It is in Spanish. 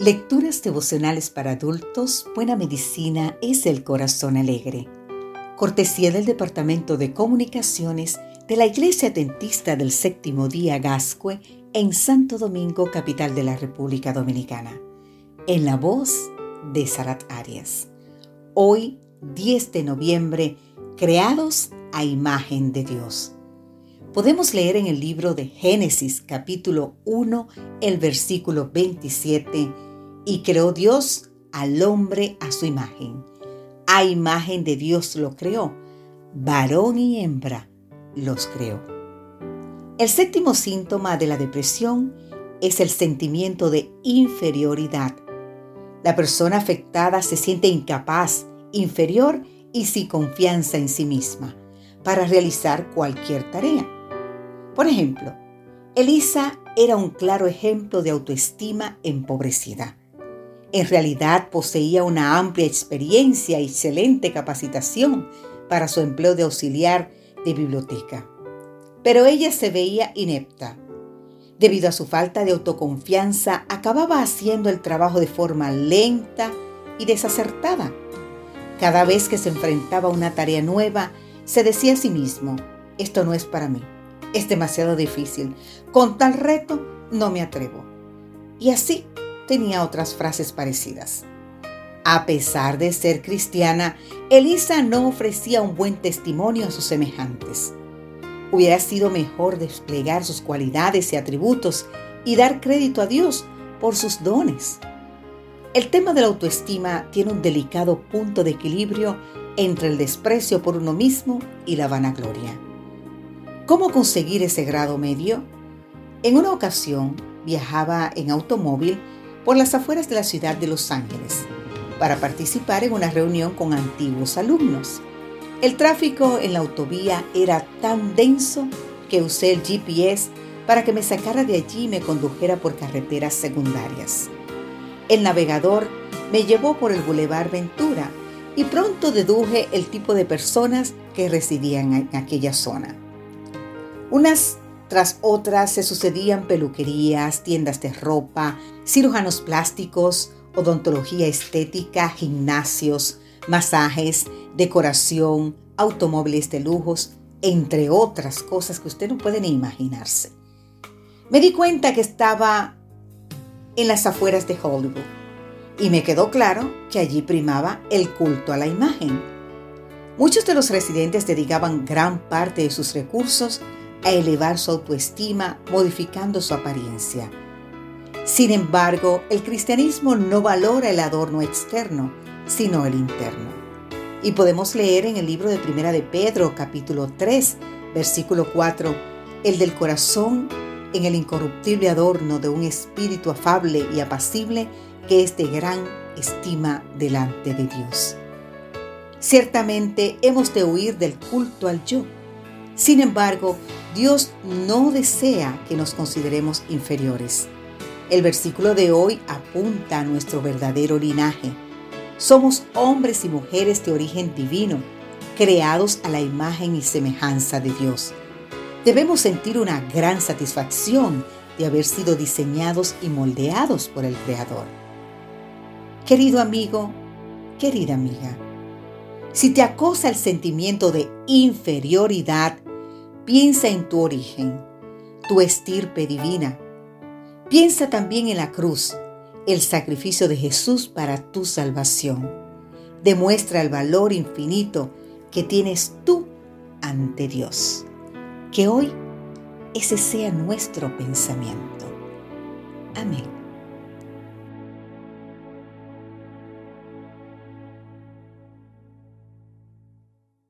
Lecturas devocionales para adultos, Buena Medicina es el Corazón Alegre. Cortesía del Departamento de Comunicaciones de la Iglesia Dentista del Séptimo Día Gascue en Santo Domingo, capital de la República Dominicana. En la voz de Sarat Arias. Hoy, 10 de noviembre, creados a imagen de Dios. Podemos leer en el libro de Génesis capítulo 1 el versículo 27 y creó Dios al hombre a su imagen. A imagen de Dios lo creó, varón y hembra los creó. El séptimo síntoma de la depresión es el sentimiento de inferioridad. La persona afectada se siente incapaz, inferior y sin confianza en sí misma para realizar cualquier tarea. Por ejemplo, Elisa era un claro ejemplo de autoestima empobrecida. En realidad poseía una amplia experiencia y excelente capacitación para su empleo de auxiliar de biblioteca. Pero ella se veía inepta. Debido a su falta de autoconfianza, acababa haciendo el trabajo de forma lenta y desacertada. Cada vez que se enfrentaba a una tarea nueva, se decía a sí mismo, esto no es para mí, es demasiado difícil, con tal reto no me atrevo. Y así tenía otras frases parecidas. A pesar de ser cristiana, Elisa no ofrecía un buen testimonio a sus semejantes. Hubiera sido mejor desplegar sus cualidades y atributos y dar crédito a Dios por sus dones. El tema de la autoestima tiene un delicado punto de equilibrio entre el desprecio por uno mismo y la vanagloria. ¿Cómo conseguir ese grado medio? En una ocasión viajaba en automóvil por las afueras de la ciudad de Los Ángeles para participar en una reunión con antiguos alumnos. El tráfico en la autovía era tan denso que usé el GPS para que me sacara de allí y me condujera por carreteras secundarias. El navegador me llevó por el Boulevard Ventura y pronto deduje el tipo de personas que residían en aquella zona. Unas tras otras se sucedían peluquerías, tiendas de ropa, cirujanos plásticos, odontología estética, gimnasios, masajes, decoración, automóviles de lujos, entre otras cosas que usted no puede imaginarse. Me di cuenta que estaba en las afueras de Hollywood y me quedó claro que allí primaba el culto a la imagen. Muchos de los residentes dedicaban gran parte de sus recursos a elevar su autoestima modificando su apariencia. Sin embargo, el cristianismo no valora el adorno externo, sino el interno. Y podemos leer en el libro de Primera de Pedro, capítulo 3, versículo 4, el del corazón en el incorruptible adorno de un espíritu afable y apacible que es de gran estima delante de Dios. Ciertamente hemos de huir del culto al yo sin embargo, Dios no desea que nos consideremos inferiores. El versículo de hoy apunta a nuestro verdadero linaje. Somos hombres y mujeres de origen divino, creados a la imagen y semejanza de Dios. Debemos sentir una gran satisfacción de haber sido diseñados y moldeados por el Creador. Querido amigo, querida amiga, si te acosa el sentimiento de inferioridad, piensa en tu origen, tu estirpe divina. Piensa también en la cruz, el sacrificio de Jesús para tu salvación. Demuestra el valor infinito que tienes tú ante Dios. Que hoy ese sea nuestro pensamiento. Amén.